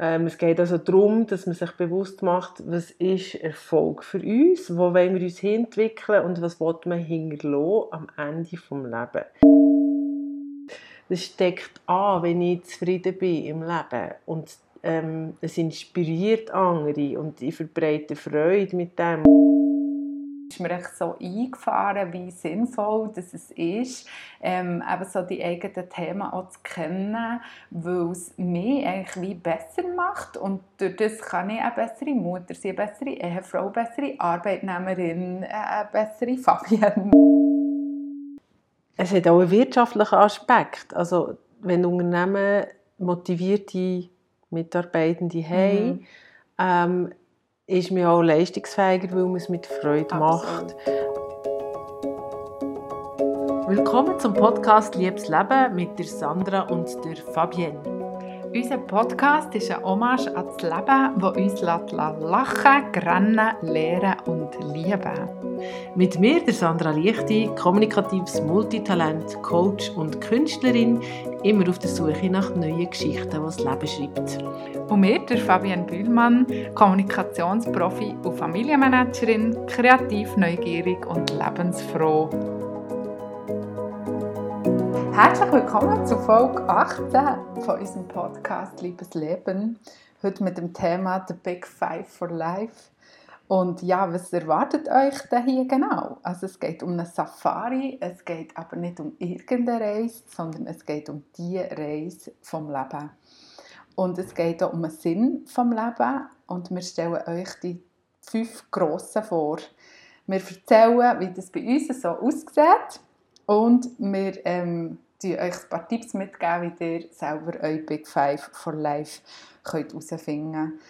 Ähm, es geht also darum, dass man sich bewusst macht, was ist Erfolg für uns, wo wollen wir uns entwickeln und was will man hinterlassen am Ende des Lebens. Das steckt an, wenn ich zufrieden bin im Leben und ähm, es inspiriert andere und ich verbreite Freude mit dem ist mir echt so eingefahren, wie sinnvoll das es ist, ähm, eben so die eigenen Themen auch zu kennen, weil es mich eigentlich wie besser macht und durch das kann ich eine bessere Mutter sein, eine bessere Ehefrau, eine bessere Arbeitnehmerin, eine bessere Fabienne. Es hat auch einen wirtschaftlichen Aspekt. Also wenn Unternehmen motivierte Mitarbeitende haben, mhm. ähm, ist man auch leistungsfähiger, weil man es mit Freude macht. Willkommen zum Podcast Liebes Leben mit der Sandra und der Fabienne. Unser Podcast ist ein Hommage an das Leben, das uns lachen, grennen, lehren und lieben Mit mir, der Sandra Lichti, kommunikatives Multitalent, Coach und Künstlerin, immer auf der Suche nach neuen Geschichten, die das Leben schreibt. Und mir, der Fabian Bühlmann, Kommunikationsprofi und Familienmanagerin, kreativ, neugierig und lebensfroh. Herzlich willkommen zu Folge 18 von unserem Podcast Liebes Leben. Heute mit dem Thema The Big Five for Life. Und ja, was erwartet euch da hier genau? Also es geht um eine Safari, es geht aber nicht um irgendeine Reise, sondern es geht um die Reise vom Leben. Und es geht auch um den Sinn vom Leben und wir stellen euch die fünf grossen vor. Wir erzählen, wie das bei uns so aussieht und wir ähm, euch ein paar Tipps mitgeben, wie ihr selber euer Big Five for Life herausfinden könnt.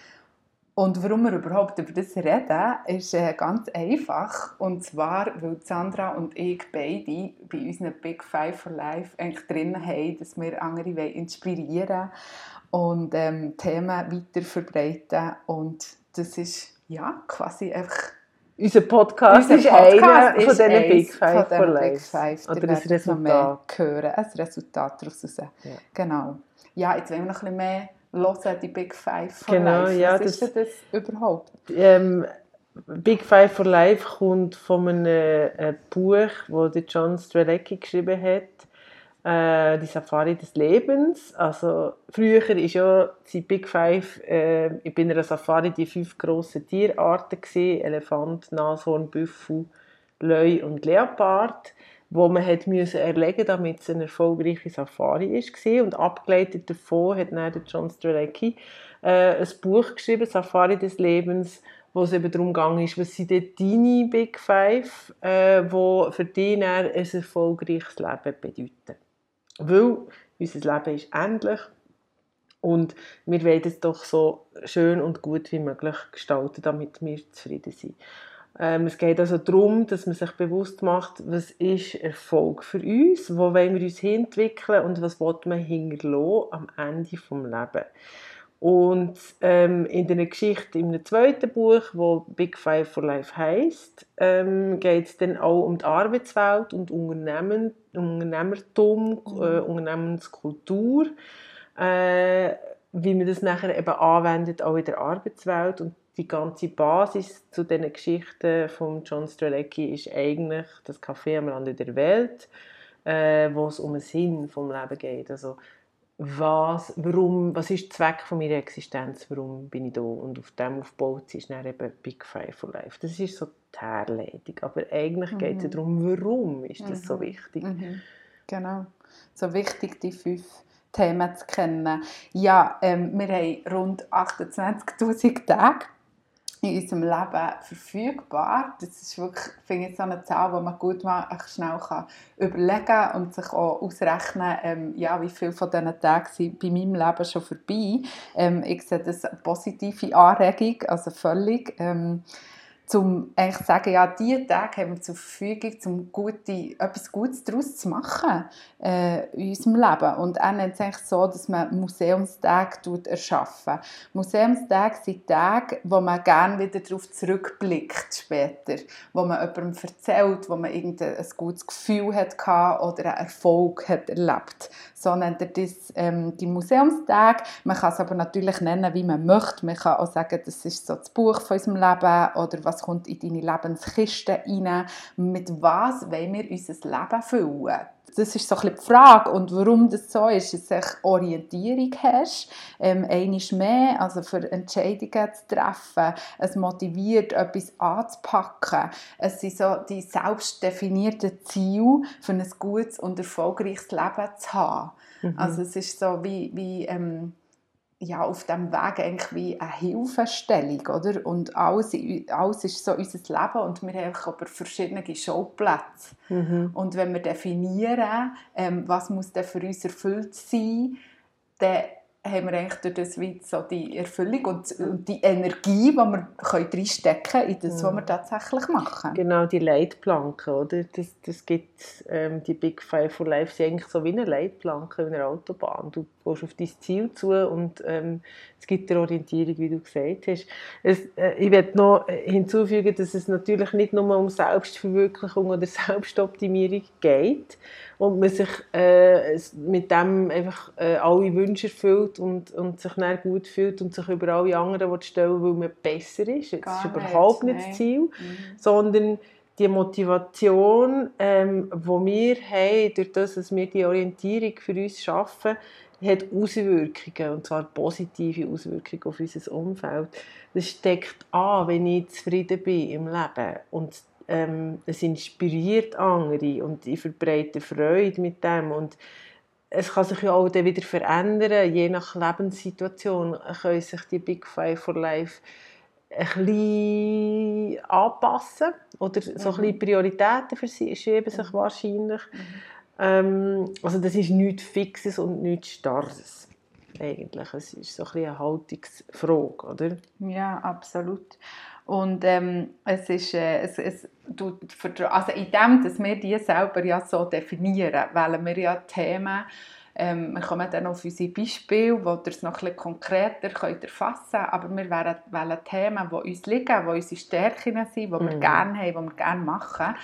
Und warum wir überhaupt über das reden, ist äh, ganz einfach. Und zwar, weil Sandra und ich beide bei unseren Big Five for Life eigentlich drin haben, dass wir andere inspirieren und ähm, Themen weiter verbreiten. Und das ist ja quasi einfach unser Podcast Unser ist einer von diesen Big Five for Life. Oder das Resultat. Hören, ein Resultat daraus raus. Ja. Genau. Ja, jetzt wollen wir noch ein bisschen mehr hören, die Big Five for genau, Life. Ja, Was das, ist das überhaupt? Ähm, Big Five for Life kommt von einem äh, Buch, das John Strelecki geschrieben hat äh, die Safari des Lebens. Also früher ist ja die Big Five äh, bei einer Safari die fünf grossen Tierarten gewesen, Elefant, Nashorn, Büffel, Löwe und Leopard, wo man hat müssen erlegen, damit es eine erfolgreiche Safari ist und abgeleitet davon hat dann John Strelecki äh, ein Buch geschrieben, Safari des Lebens, wo es eben darum ging, was sind deine Big Five, äh, wo für dich ein erfolgreiches Leben bedeuten. Weil unser Leben ist endlich und wir wollen es doch so schön und gut wie möglich gestalten, damit wir zufrieden sind. Ähm, es geht also darum, dass man sich bewusst macht, was ist Erfolg für uns, wo wollen wir uns entwickeln und was will man hinterlassen am Ende des Lebens. Und ähm, in der Geschichte im zweiten Buch, wo Big Five for Life heißt, ähm, geht es dann auch um die Arbeitswelt und Unternehmen, Unternehmertum, mhm. äh, Unternehmenskultur, äh, wie man das nachher eben anwendet auch in der Arbeitswelt und die ganze Basis zu diesen Geschichten von John Strelecki ist eigentlich das Café am Rande der Welt, äh, wo es um den Sinn vom Leben geht. Also was, warum, was ist der Zweck von meiner Existenz, warum bin ich da und auf dem aufbaut ist dann eben Big Five for Life. Das ist so die Herleitung, aber eigentlich mhm. geht es darum, warum ist das mhm. so wichtig. Mhm. Genau, so wichtig die fünf Themen zu kennen. Ja, ähm, wir haben rund 28'000 Tage in unserem Leben verfügbar. Das ist wirklich, finde ich, so eine Zahl, die man gut mal schnell kann überlegen kann und sich auch ausrechnen ähm, ja, wie viele von diesen Tagen sind bei meinem Leben schon vorbei. Ähm, ich sehe das eine positive Anregung, also völlig. Ähm, um eigentlich zu sagen, ja, diese Tage haben wir zur Verfügung, um gute, etwas Gutes daraus zu machen äh, in unserem Leben. Und er nennt es eigentlich so, dass man Museumstage erschaffen. Museumstage sind Tage, wo man gerne wieder darauf zurückblickt später, wo man jemandem erzählt, wo man irgendein gutes Gefühl hat oder einen Erfolg hat erlebt. So nennt er das ähm, die Museumstage. Man kann es aber natürlich nennen, wie man möchte. Man kann auch sagen, das ist so das Buch von unserem Leben oder was kommt in deine Lebenskiste rein. Mit was wollen wir unser Leben füllen? Das ist so ein bisschen die Frage. Und warum das so ist, dass du Orientierung hast, ähm, einiges mehr, also für Entscheidungen zu treffen. Es motiviert, etwas anzupacken. Es sind so die selbst definierten Ziele, für ein gutes und erfolgreiches Leben zu haben. Mhm. Also es ist so wie, wie ähm, ja, auf dem Weg eigentlich wie eine Hilfestellung, oder? Und alles, alles ist so unser Leben und wir haben aber verschiedene Schauplätze. Mhm. Und wenn wir definieren, ähm, was muss denn für uns erfüllt sein, dann haben wir eigentlich durch das wie so die Erfüllung und, und die Energie, die wir reinstecken können in das, was wir tatsächlich machen. Genau, die Leitplanken, oder? Das, das gibt, ähm, die Big Five for Life sind eigentlich so wie eine Leitplanke in einer Autobahn. Du gehst auf dein Ziel zu und ähm, es gibt eine Orientierung, wie du gesagt hast. Es, äh, ich werde noch hinzufügen, dass es natürlich nicht nur um Selbstverwirklichung oder Selbstoptimierung geht, und man sich äh, mit dem einfach äh, alle Wünsche erfüllt und, und sich dann gut fühlt und sich über alle anderen stellen weil man besser ist. Das Gar ist überhaupt nicht, nicht das Ziel, mhm. sondern die Motivation, ähm, die wir haben, durch das, dass wir die Orientierung für uns schaffen, hat Auswirkungen, und zwar positive Auswirkungen auf unser Umfeld. Das steckt an, wenn ich zufrieden bin im Leben. Und ähm, es inspiriert andere und ich verbreite Freude mit dem und es kann sich ja auch dann wieder verändern, je nach Lebenssituation können sich die Big Five for Life ein bisschen anpassen oder so ein bisschen mhm. Prioritäten verschieben sich mhm. wahrscheinlich. Mhm. Ähm, also das ist nichts Fixes und nichts Starres eigentlich. Es ist so ein bisschen eine Haltungsfrage, oder? Ja, absolut. Und ähm, es ist, äh, es, es, du, also in dem, dass wir die selber ja so definieren, wählen wir ja Themen, ähm, wir kommen dann auf unsere Beispiele, wo ihr es noch ein konkreter könnt erfassen könnt, aber wir wählen, wählen Themen, die uns liegen, die unsere Stärken sind, die wir mhm. gerne haben, die wir gerne machen.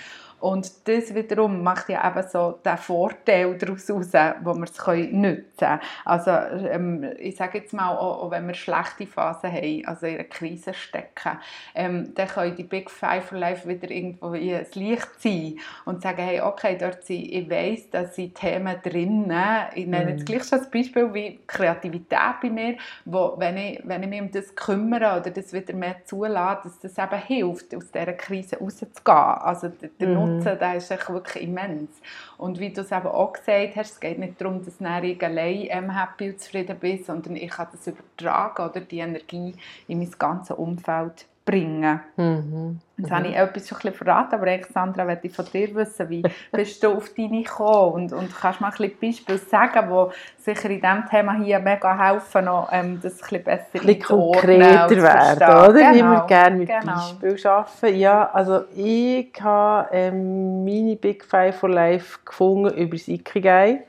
Und das wiederum macht ja eben so den Vorteil daraus heraus, wo wir es nutzen können. Also ähm, ich sage jetzt mal, auch, auch, wenn wir schlechte Phasen haben, also in einer Krise stecken, ähm, dann können die Big Five for Life wieder irgendwo ins Licht ziehen und sagen, hey, okay, dort sind, ich weiss, dass sind Themen drinnen, ich nenne jetzt mhm. gleich schon das Beispiel wie Kreativität bei mir, wo, wenn ich, wenn ich mich um das kümmere oder das wieder mehr zulasse, dass das eben hilft, aus dieser Krise rauszugehen. Also der, der mhm. Nutzen, der ist wirklich immens. Und wie du es eben auch gesagt hast, es geht nicht darum, dass du allein ähm, happy und zufrieden bist, sondern ich kann das übertragen oder? Die Energie in mein ganzes Umfeld bringen. Mhm. Jetzt mhm. habe ich etwas schon ein bisschen verraten, aber Alexandra, möchte ich von dir wissen, wie bist du auf deine gekommen und, und kannst du mal ein bisschen Beispiele sagen, die sicher in diesem Thema hier mega helfen, noch, ähm, das ein bisschen besser ein bisschen konkreter werden, oder? Genau. Wie wir gerne mit genau. Beispielen arbeiten. Ja, also ich habe ähm, meine Big Five for Life gefunden über das Ikigai.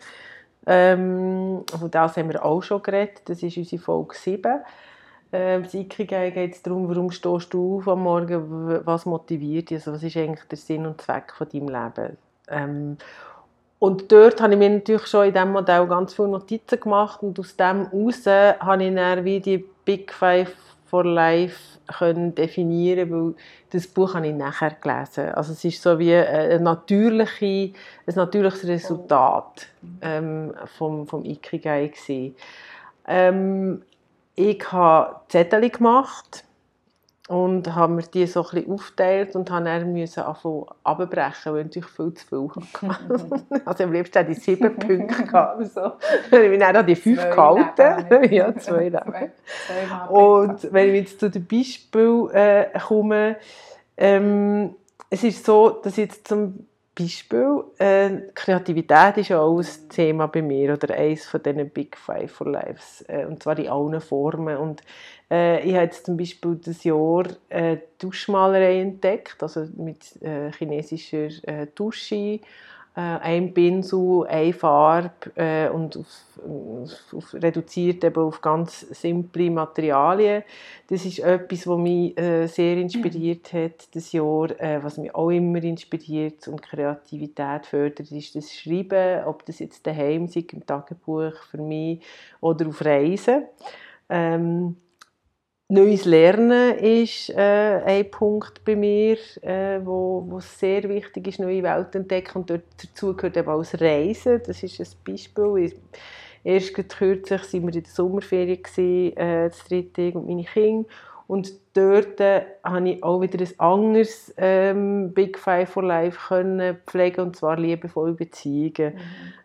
Ähm, von das haben wir auch schon geredet, das ist unsere Folge 7 äh, Ikigai geht es darum, warum stehst du auf am Morgen, was motiviert dich, also was ist eigentlich der Sinn und Zweck von deinem Leben. Ähm, und dort habe ich mir natürlich schon in diesem Modell ganz viele Notizen gemacht und aus dem heraus habe ich dann wie die Big Five for Life können definieren, weil das Buch habe ich nachher gelesen. Also es ist so wie ein, natürliche, ein natürliches Resultat ähm, vom, vom Ikigai gewesen. Ähm, ich habe Zettel gemacht und habe mir die so ein bisschen aufgeteilt und habe dann müssen anfangen abbrechen, weil ich viel zu viel hatte. also am liebsten hatte ich sieben Punkte gehabt, so. ich bin dann an die fünf zwei gehalten. ja, zwei, zwei, zwei Und wenn ich jetzt zu den Beispielen äh, komme, ähm, es ist so, dass jetzt zum Beispiel. Äh, Kreativität ist auch ein Thema bei mir oder eines von diesen Big Five for Lives. Äh, und zwar in allen Formen. Und äh, ich habe jetzt zum Beispiel das Jahr äh, Duschmalerei entdeckt, also mit äh, chinesischer äh, Dusche ein Pinsel, eine Farbe äh, und auf, auf, reduziert eben auf ganz simple Materialien. Das ist etwas, was mich äh, sehr inspiriert hat das Jahr, äh, was mich auch immer inspiriert und Kreativität fördert, ist das Schreiben, ob das jetzt daheim ist, im Tagebuch für mich oder auf Reisen. Ähm, Neues Lernen ist äh, ein Punkt bei mir, äh, wo, wo sehr wichtig ist, neue Welten entdecken und dazu gehört eben auch das Reisen. Das ist ein Beispiel. Erst kürzlich waren wir in der Sommerferien, äh, das dritte und meine Kinder. Und dort äh, habe ich auch wieder ein anderes ähm, Big Five for Life können pflegen, und zwar liebevolle Beziehungen, mhm.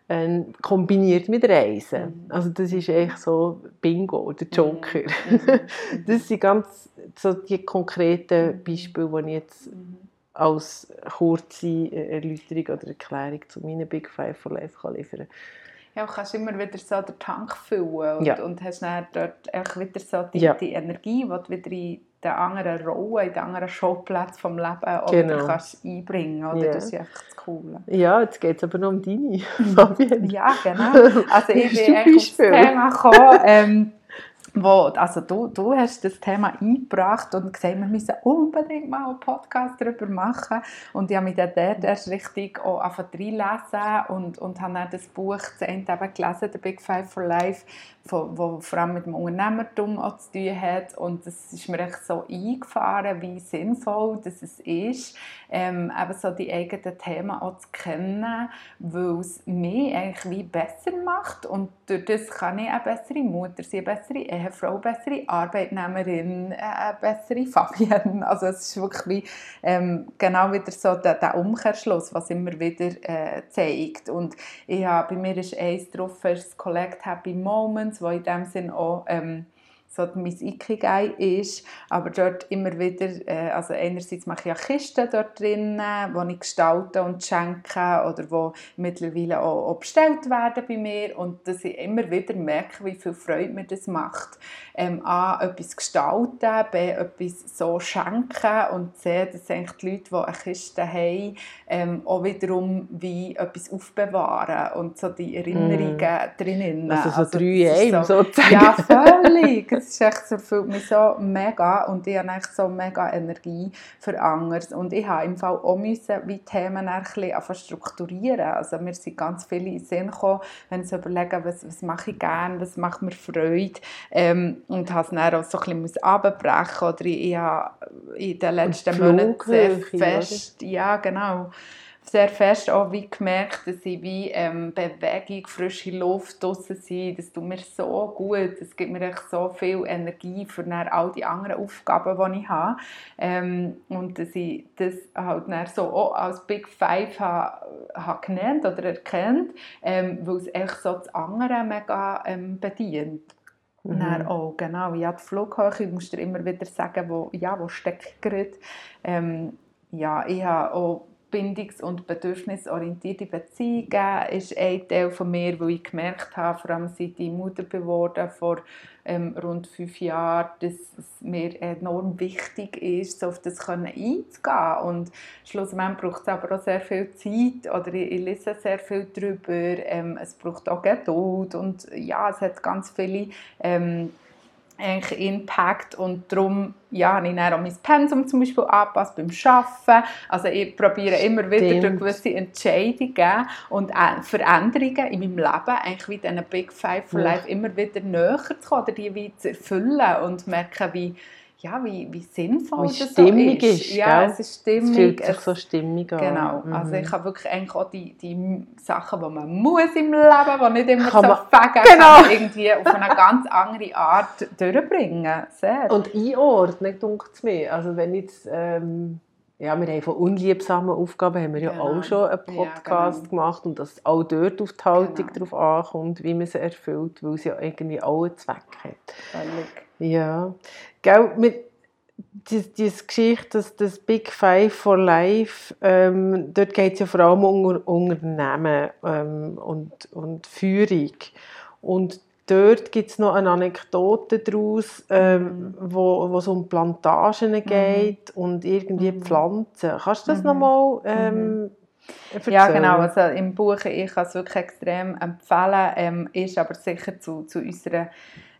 ähm, kombiniert mit Reisen. Mhm. Also das ist echt so Bingo, der Joker. Mhm. mhm. das sind ganz so die konkreten mhm. Beispiele, die ich jetzt mhm. als kurze Erläuterung oder Erklärung zu meinen Big Five for Life kann liefern kann. Ja, kannst immer wieder so den Tank füllen und, ja. und hast dann dort wieder so die, ja. die Energie, die du wieder in den anderen Rollen, in den anderen Schauplätzen vom Leben auch genau. kannst einbringen kannst. Ja. Das ist einfach das Coole. Ja, jetzt geht es aber noch um deine, Fabienne. Ja, genau. Also ich bin echt aufs Thema gekommen, ähm, wo, also du, du hast das Thema eingebracht und gesagt, wir müssen unbedingt mal einen Podcast darüber machen. Und ich habe mich dann erst richtig auch reinlesen und, und habe dann das Buch zu Ende gelesen, «The Big Five for Life», wo, vor allem mit dem Unternehmertum auch zu tun hat. Und es ist mir echt so eingefahren, wie sinnvoll das ist, ähm, eben so die eigenen Themen auch zu kennen, weil es mich eigentlich wie besser macht und durch das kann ich eine bessere Mutter sein, eine bessere Ehefrau, eine bessere Arbeitnehmerin, eine bessere Fabienne. Also es ist wirklich wie ähm, genau wieder so der, der, Umkehrschluss, was immer wieder äh, zeigt. Und ich habe, bei mir ist eins drauf, das Collect Happy Wo in dem Sinn auch ähm, so mein Ikigai ist, aber dort immer wieder, äh, also einerseits mache ich ja Kisten dort drin, die ich gestalte und schenke oder die mittlerweile auch, auch, bestellt werden bei mir und dass ich immer wieder merke, wie viel Freude mir das macht. Ähm, A, etwas gestalten, B, etwas so schenken und C, dass eigentlich die Leute, die eine Kiste haben, ähm, auch wiederum wie etwas aufbewahren und so die Erinnerungen mm. drinnen. Also so also, drei so, sozusagen. Ja, völlig es ist echt, es erfüllt mich so mega und ich habe echt so mega Energie für anderes. Und ich habe im Fall auch müssen, wie Themen ein bisschen strukturieren. Also mir sind ganz viele in den Sinn gekommen, wenn sie überlegen, was, was mache ich gerne, was macht mir Freude ähm, und habe es dann auch so ein bisschen abbrechen oder ich, ich habe in den letzten Monaten sehr fest, ja genau, sehr fest auch wie gemerkt, dass ich wie ähm, Bewegung, frische Luft draussen sein, das tut mir so gut, es gibt mir echt so viel Energie für all die anderen Aufgaben, die ich habe ähm, und dass ich das halt dann so auch als Big Five habe, habe genannt oder erkannt, ähm, weil es echt so das andere mega ähm, bedient. Mhm. Dann auch, genau, ja, die Flughöhe, ich muss dir immer wieder sagen, wo, ja, wo steckt gerade. Ähm, ja, ich habe auch bindungs- und bedürfnisorientierte Beziehungen ist ein Teil von mir, wo ich gemerkt habe, vor allem seit ich Mutter geworden vor ähm, rund fünf Jahren, dass es mir enorm wichtig ist, so auf das einzugehen. Und schlussendlich braucht es aber auch sehr viel Zeit oder ich, ich lese sehr viel darüber. Ähm, es braucht auch Geduld und ja, es hat ganz viele ähm, eigentlich Impact und darum ja, habe ich dann auch mein Pensum zum Beispiel angepasst beim Arbeiten. Also ich probiere immer wieder durch gewisse Entscheidungen und Veränderungen in meinem Leben, eigentlich wie diesen Big Five for Life, immer wieder näher zu kommen oder die wie zu erfüllen und merken, wie ja, wie, wie sinnvoll wie das stimmig so ist. ist. Ja, es ist stimmig. Es fühlt sich so stimmig an. Genau. Mhm. Also ich habe wirklich eigentlich auch die, die Sachen, die man muss im Leben, die nicht immer kann so fegen, genau. irgendwie auf eine ganz andere Art durchbringen. Sehr. Und einordnen, denkt es mir. Also wenn jetzt... Ähm ja, wir haben von unliebsamen Aufgaben haben wir genau. ja auch schon einen Podcast ja, genau. gemacht und dass auch dort auf die Haltung genau. drauf ankommt, wie man sie erfüllt, weil sie ja irgendwie auch einen Zweck hat. Völlig. Ja. Gell, wir, diese, diese Geschichte, dass das Big Five for Life, ähm, dort geht es ja vor allem um Unternehmen ähm, und, und Führung. Und dort gibt es noch eine Anekdote daraus, ähm, mhm. wo, wo es um Plantagen mhm. geht mhm. und irgendwie mhm. Pflanzen. Kannst du das mhm. nochmal ähm, Erzählen. Ja, genau. Also im Buch, ich kann es wirklich extrem empfehlen, ähm, ist aber sicher zu, zu unserer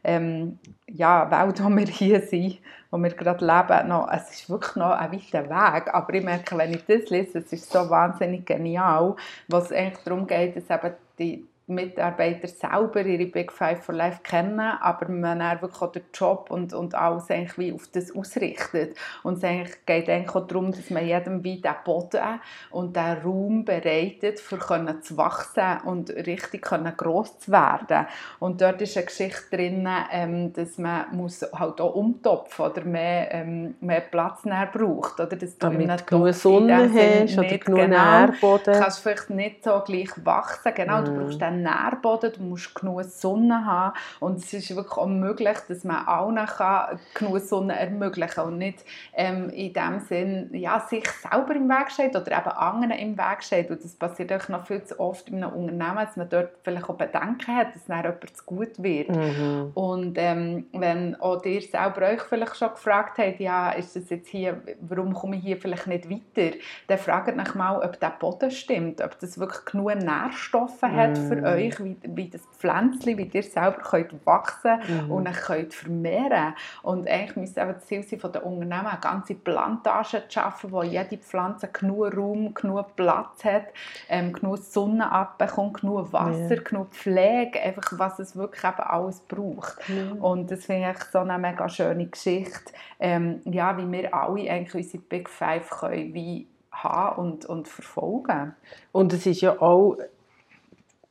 ähm, ja, Welt, wo wir hier sind, wo wir gerade leben, noch, es ist wirklich noch ein weiter Weg. Aber ich merke, wenn ich das lese, es ist so wahnsinnig genial, was eigentlich darum geht, dass eben die, Mitarbeiter selber ihre Big Five for Life kennen, aber man dann wirklich auch den Job und, und alles eigentlich wie auf das ausrichtet. Und es eigentlich geht eigentlich auch darum, dass man jedem wie den Boden und den Raum bereitet, für können zu wachsen und richtig können gross zu werden. Und dort ist eine Geschichte drin, ähm, dass man muss halt auch umtopfen oder mehr, ähm, mehr Platz braucht. Oder dass du Damit genug Sonne hast oder genug genau, Nährboden. kannst vielleicht nicht so gleich wachsen. Genau, mm. du brauchst dann Nährboden, du musst genug Sonne haben und es ist wirklich auch möglich, dass man allen kann genug Sonne ermöglichen kann und nicht ähm, in dem Sinn ja, sich selber im Weg steht oder eben anderen im Weg steht und das passiert auch noch viel zu oft in einem Unternehmen, dass man dort vielleicht auch Bedenken hat, dass dann jemand zu gut wird mhm. und ähm, wenn auch ihr selber euch vielleicht schon gefragt habt, ja, ist das jetzt hier, warum komme ich hier vielleicht nicht weiter, dann fragt euch mal, ob der Boden stimmt, ob das wirklich genug Nährstoffe mhm. hat für euch, wie, wie das Pflänzchen, wie ihr selber könnt wachsen mhm. und dann könnt vermehren Und eigentlich müsste eben das Ziel sein von den Unternehmen, eine ganze Plantage zu schaffen, wo jede Pflanze genug Raum, genug Platz hat, ähm, genug Sonne abbekommt, genug Wasser, ja. genug Pflege, einfach was es wirklich eben alles braucht. Mhm. Und das finde ich so eine mega schöne Geschichte, ähm, ja, wie wir alle eigentlich unsere Big Five können wie haben und, und verfolgen. Und es ist ja auch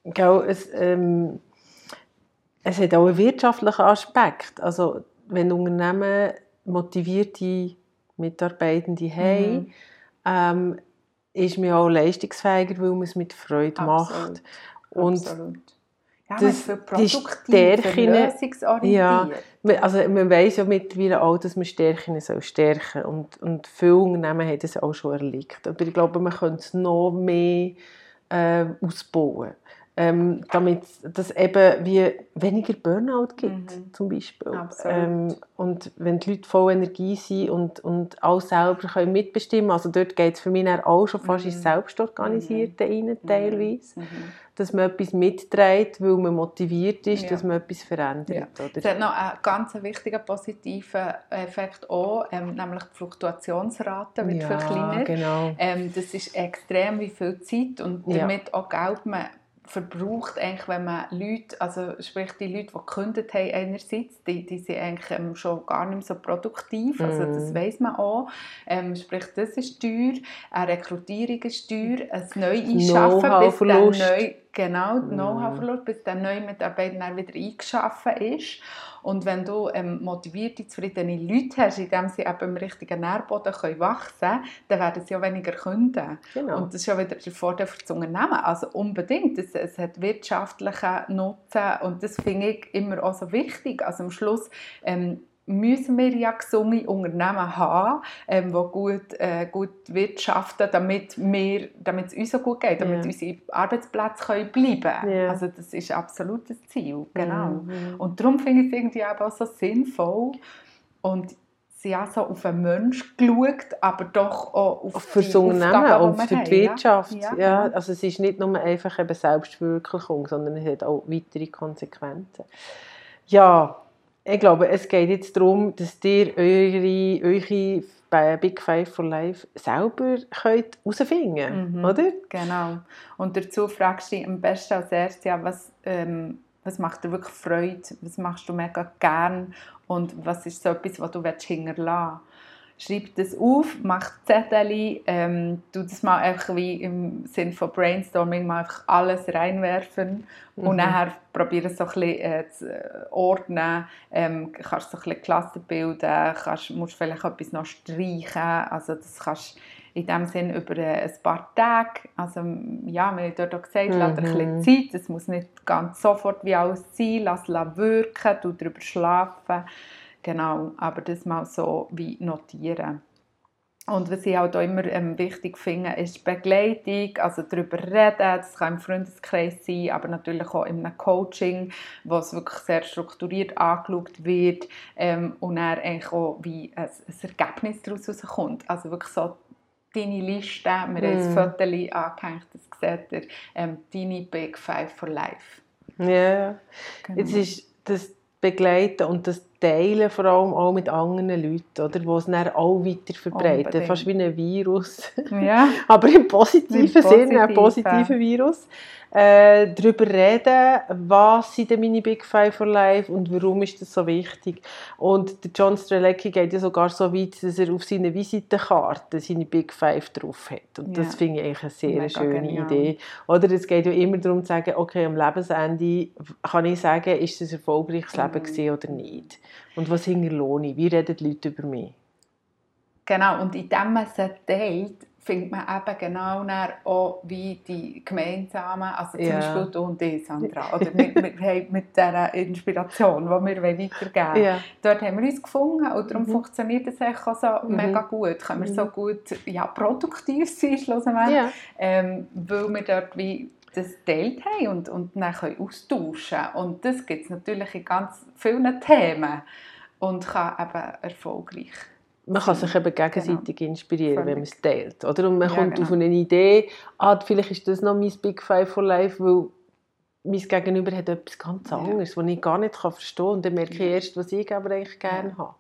Gell, es, ähm, es hat auch einen wirtschaftlichen Aspekt. Also, wenn Unternehmen motivierte Mitarbeitende mhm. haben, ähm, ist man auch leistungsfähiger, weil man es mit Freude Absolut. macht. Und Absolut. Ja, das, produktiv, Stärken, ja, also man weiß ja mittlerweile auch, dass man Stärken soll stärken und, und viele Unternehmen haben das auch schon erlebt. Aber ich glaube, man könnte es noch mehr äh, ausbauen ähm, damit es eben wie weniger Burnout gibt, mhm. zum Beispiel. Ähm, und wenn die Leute voll Energie sind und, und alles selber können mitbestimmen also dort geht es für mich auch schon fast mhm. ins Selbstorganisierte mhm. rein, mhm. teilweise, mhm. dass man etwas mitträgt, weil man motiviert ist, ja. dass man etwas verändert. Ja. Oder? Es hat noch einen ganz wichtigen positiven Effekt auch, ähm, nämlich die Fluktuationsrate wird ja, verkleinert. Genau. Ähm, das ist extrem wie viel Zeit und damit auch Geld man verbraucht eigentlich, wenn man Leute, also sprich die Leute, die gekündigt haben einerseits, die, die sind eigentlich ähm, schon gar nicht mehr so produktiv, mm. also das mm. weiß man auch. Ähm, sprich, das ist teuer, eine Rekrutierung ist teuer, ein Neueinschaffen, bis dann neu, genau, mm. Know-how-Verlust, bis der neue Mitarbeiter wieder eingeschaffen ist. Und wenn du ähm, motivierte, zufriedene Leute hast, in dem sie eben im richtigen Nährboden können wachsen können, dann werden sie auch weniger künden. Genau. Und das ist ja wieder der Vorteil für das Unternehmen. Also unbedingt, es, es hat wirtschaftlichen Nutzen und das finde ich immer auch so wichtig. Also am Schluss ähm, müssen wir ja gesunde Unternehmen haben, ähm, die gut, äh, gut wirtschaften, damit, wir, damit es uns so gut geht, damit yeah. unsere Arbeitsplätze können bleiben können. Yeah. Also das ist absolut das Ziel, genau. Mm Und darum finde ich es irgendwie auch so sinnvoll und sie haben so auf den Menschen geschaut, aber doch auch auf für das Unternehmen und für die Wirtschaft. Ja. ja. also es ist nicht nur einfach eben Selbstverwirklichung, sondern es hat auch weitere Konsequenzen. Ja, ich glaube, es geht jetzt darum, dass ihr eure, eure Big Five for Life selber könnt herausfinden könnt, mhm, oder? Genau. Und dazu fragst du dich am besten als erstes, ja, was, ähm, was macht dir wirklich Freude, was machst du mega gern und was ist so etwas, was du hinterlassen willst schreib das auf, mach Zettel, ähm, tu das mal einfach wie im Sinne von Brainstorming mal einfach alles reinwerfen mhm. und nachher probiere es so ein bisschen äh, zu ordnen, ähm, kannst so ein bisschen Klassen bilden, kannst, musst vielleicht etwas noch streichen, also das kannst in dem Sinn über äh, ein paar Tage, also ja, wir haben dort auch gesagt, mhm. lass ein bisschen mhm. Zeit, es muss nicht ganz sofort wie alles sein, lass es wirken, du darüber schlafen, Genau, aber das mal so wie notieren. Und was ich halt auch immer ähm, wichtig finde, ist Begleitung, also darüber reden, das kann im Freundeskreis sein, aber natürlich auch in einem Coaching, wo es wirklich sehr strukturiert angeschaut wird ähm, und dann eigentlich auch wie ein, ein Ergebnis daraus kommt. Also wirklich so deine Liste, wir mm. haben ein Foto angehängt, das seht ihr, ähm, deine Big Five for Life. Ja, genau. jetzt ist das Begleiten und das teilen, vor allem auch mit anderen Leuten, oder? die es dann auch weiter verbreiten. Unbedingt. Fast wie ein Virus. Ja. Aber im positiven Sinne, ein positiver Virus äh, darüber reden, was sind denn meine Big Five for Life und warum ist das so wichtig. Und der John Strelecki geht ja sogar so weit, dass er auf seiner Visitenkarte seine Big Five drauf hat. Und ja. das finde ich eigentlich eine sehr Mega schöne genial. Idee. Oder es geht ja immer darum zu sagen, okay, am Lebensende kann ich sagen, ist das ein erfolgreiches mhm. Leben gewesen oder nicht. Und was hinterlohne ich? Wie reden die Leute über mich? Genau, und indem man es teilt, findet man eben genau auch wie die gemeinsamen, also zum ja. Beispiel du und ich, Sandra, oder mit, mit, mit dieser Inspiration, die wir weitergeben wollen. Ja. Dort haben wir uns gefunden und darum mhm. funktioniert das auch so mhm. mega gut. Können wir mhm. so gut ja, produktiv sein, schlussendlich, ja. ähm, weil wir dort wie das teilt haben und, und dann können austauschen Und das gibt es natürlich in ganz vielen Themen und kann eben erfolgreich man kann sich eben gegenseitig genau. inspirieren, Völlig. wenn man es teilt. Oder? Und man ja, kommt genau. auf eine Idee, ah, vielleicht ist das noch mein Big Five for Life, weil mein Gegenüber hat etwas ganz anderes, ja. was ich gar nicht verstehen kann. Und dann merke ich erst, was ich aber eigentlich gerne ja. habe.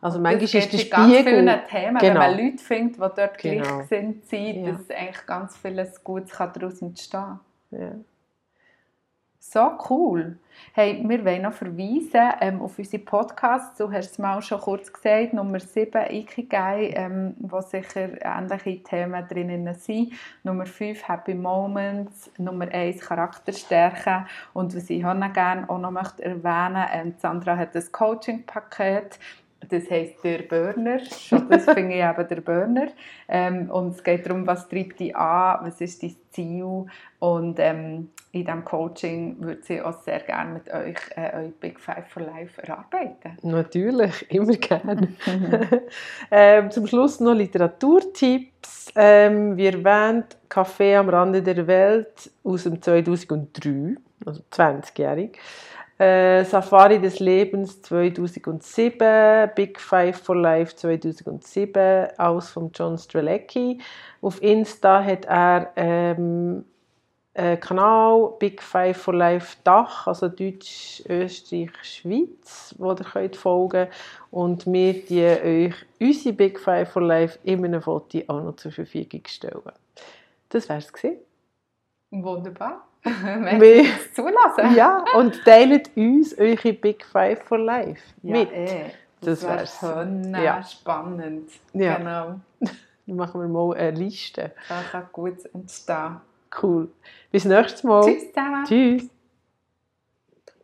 Also manchmal ist der Spiegel... ganz viele Themen, genau. wenn man Leute findet, die dort genau. gleich sind, ja. dass eigentlich ganz vieles Gutes daraus entstehen kann. Ja. So cool. Hey, wir wollen noch verweisen ähm, auf unsere Podcasts. Du hast es mal schon kurz gesagt, Nummer 7 Ikigai, ähm, wo sicher ähnliche Themen drin sind. Nummer 5 Happy Moments. Nummer 1 Charakterstärke. Und was ich auch noch gerne auch noch möchte erwähnen ähm, Sandra hat das Coaching-Paket das heisst der Burner. Schon das finde ich eben der Burner. Ähm, und es geht darum, was treibt dich an, was ist dein Ziel. Und ähm, in diesem Coaching würde sie auch sehr gerne mit euch äh, euer Big Five for Life erarbeiten. Natürlich, immer gerne. ähm, zum Schluss noch Literaturtipps. Ähm, wir erwähnen Café am Rande der Welt aus dem 2003, also 20-jährig. Äh, Safari des Lebens 2007, Big Five for Life 2007, aus von John Strelecki. Auf Insta hat er ähm, einen Kanal Big Five for Life Dach, also Deutsch, Österreich, Schweiz, wo ihr könnt folgen und wir die euch unsere Big Five for Life in einem Foto auch noch zur Verfügung stellen. Das wär's gewesen. Wunderbar. wir zulassen. Ja, und teilt uns eure Big Five for Life ja, mit. Eh. Das, das wäre schon ja. spannend. Ja. Genau. Dann machen wir mal eine Liste. Das kann gut entstehen. Cool. Bis nächstes Mal. Tschüss zusammen. Tschüss.